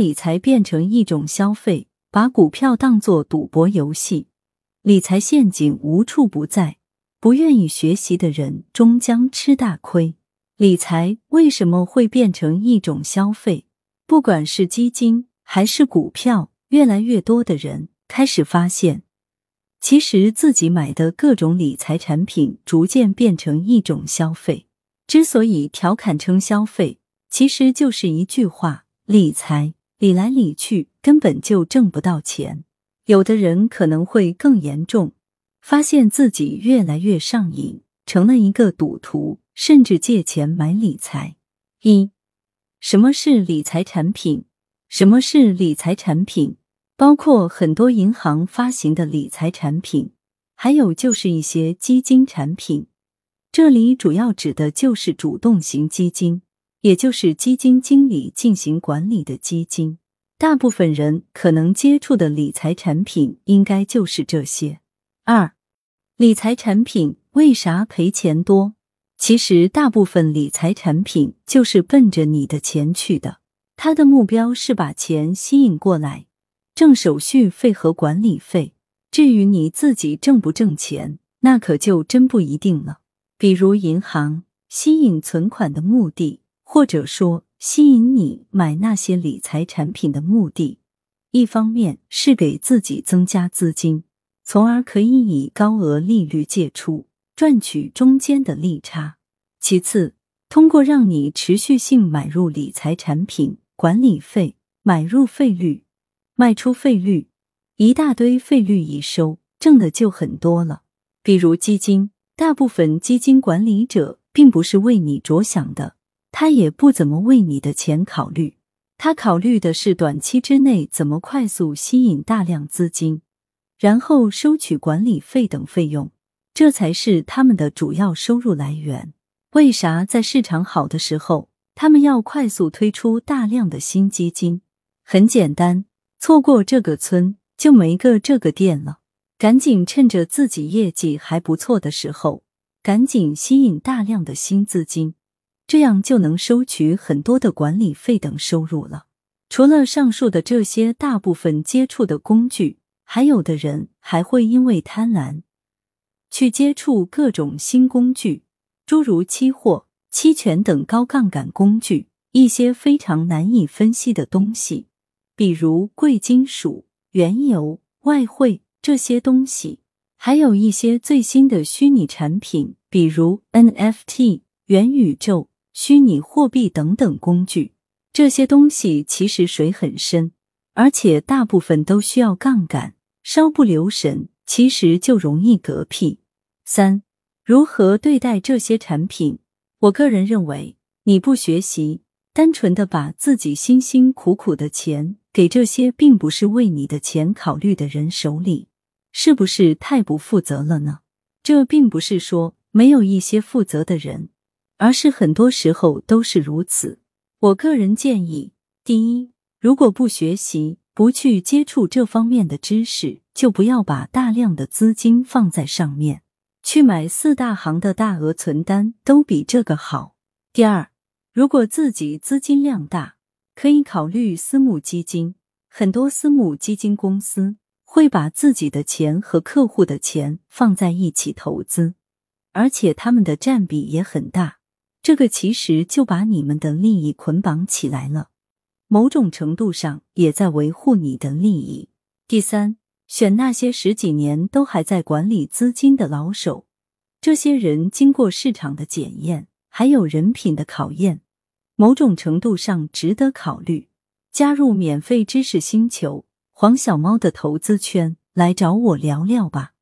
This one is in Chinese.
理财变成一种消费，把股票当作赌博游戏，理财陷阱无处不在。不愿意学习的人终将吃大亏。理财为什么会变成一种消费？不管是基金还是股票，越来越多的人开始发现，其实自己买的各种理财产品逐渐变成一种消费。之所以调侃称消费，其实就是一句话：理财理来理去根本就挣不到钱。有的人可能会更严重。发现自己越来越上瘾，成了一个赌徒，甚至借钱买理财。一，什么是理财产品？什么是理财产品？包括很多银行发行的理财产品，还有就是一些基金产品。这里主要指的就是主动型基金，也就是基金经理进行管理的基金。大部分人可能接触的理财产品，应该就是这些。二，理财产品为啥赔钱多？其实大部分理财产品就是奔着你的钱去的，它的目标是把钱吸引过来，挣手续费和管理费。至于你自己挣不挣钱，那可就真不一定了。比如银行吸引存款的目的，或者说吸引你买那些理财产品的目的，一方面是给自己增加资金。从而可以以高额利率借出，赚取中间的利差。其次，通过让你持续性买入理财产品，管理费、买入费率、卖出费率，一大堆费率一收，挣的就很多了。比如基金，大部分基金管理者并不是为你着想的，他也不怎么为你的钱考虑，他考虑的是短期之内怎么快速吸引大量资金。然后收取管理费等费用，这才是他们的主要收入来源。为啥在市场好的时候，他们要快速推出大量的新基金？很简单，错过这个村就没个这个店了。赶紧趁着自己业绩还不错的时候，赶紧吸引大量的新资金，这样就能收取很多的管理费等收入了。除了上述的这些，大部分接触的工具。还有的人还会因为贪婪，去接触各种新工具，诸如期货、期权等高杠杆工具，一些非常难以分析的东西，比如贵金属、原油、外汇这些东西，还有一些最新的虚拟产品，比如 NFT、元宇宙、虚拟货币等等工具。这些东西其实水很深，而且大部分都需要杠杆。稍不留神，其实就容易嗝屁。三、如何对待这些产品？我个人认为，你不学习，单纯的把自己辛辛苦苦的钱给这些并不是为你的钱考虑的人手里，是不是太不负责了呢？这并不是说没有一些负责的人，而是很多时候都是如此。我个人建议，第一，如果不学习。不去接触这方面的知识，就不要把大量的资金放在上面。去买四大行的大额存单都比这个好。第二，如果自己资金量大，可以考虑私募基金。很多私募基金公司会把自己的钱和客户的钱放在一起投资，而且他们的占比也很大。这个其实就把你们的利益捆绑起来了。某种程度上也在维护你的利益。第三，选那些十几年都还在管理资金的老手，这些人经过市场的检验，还有人品的考验，某种程度上值得考虑。加入免费知识星球黄小猫的投资圈，来找我聊聊吧。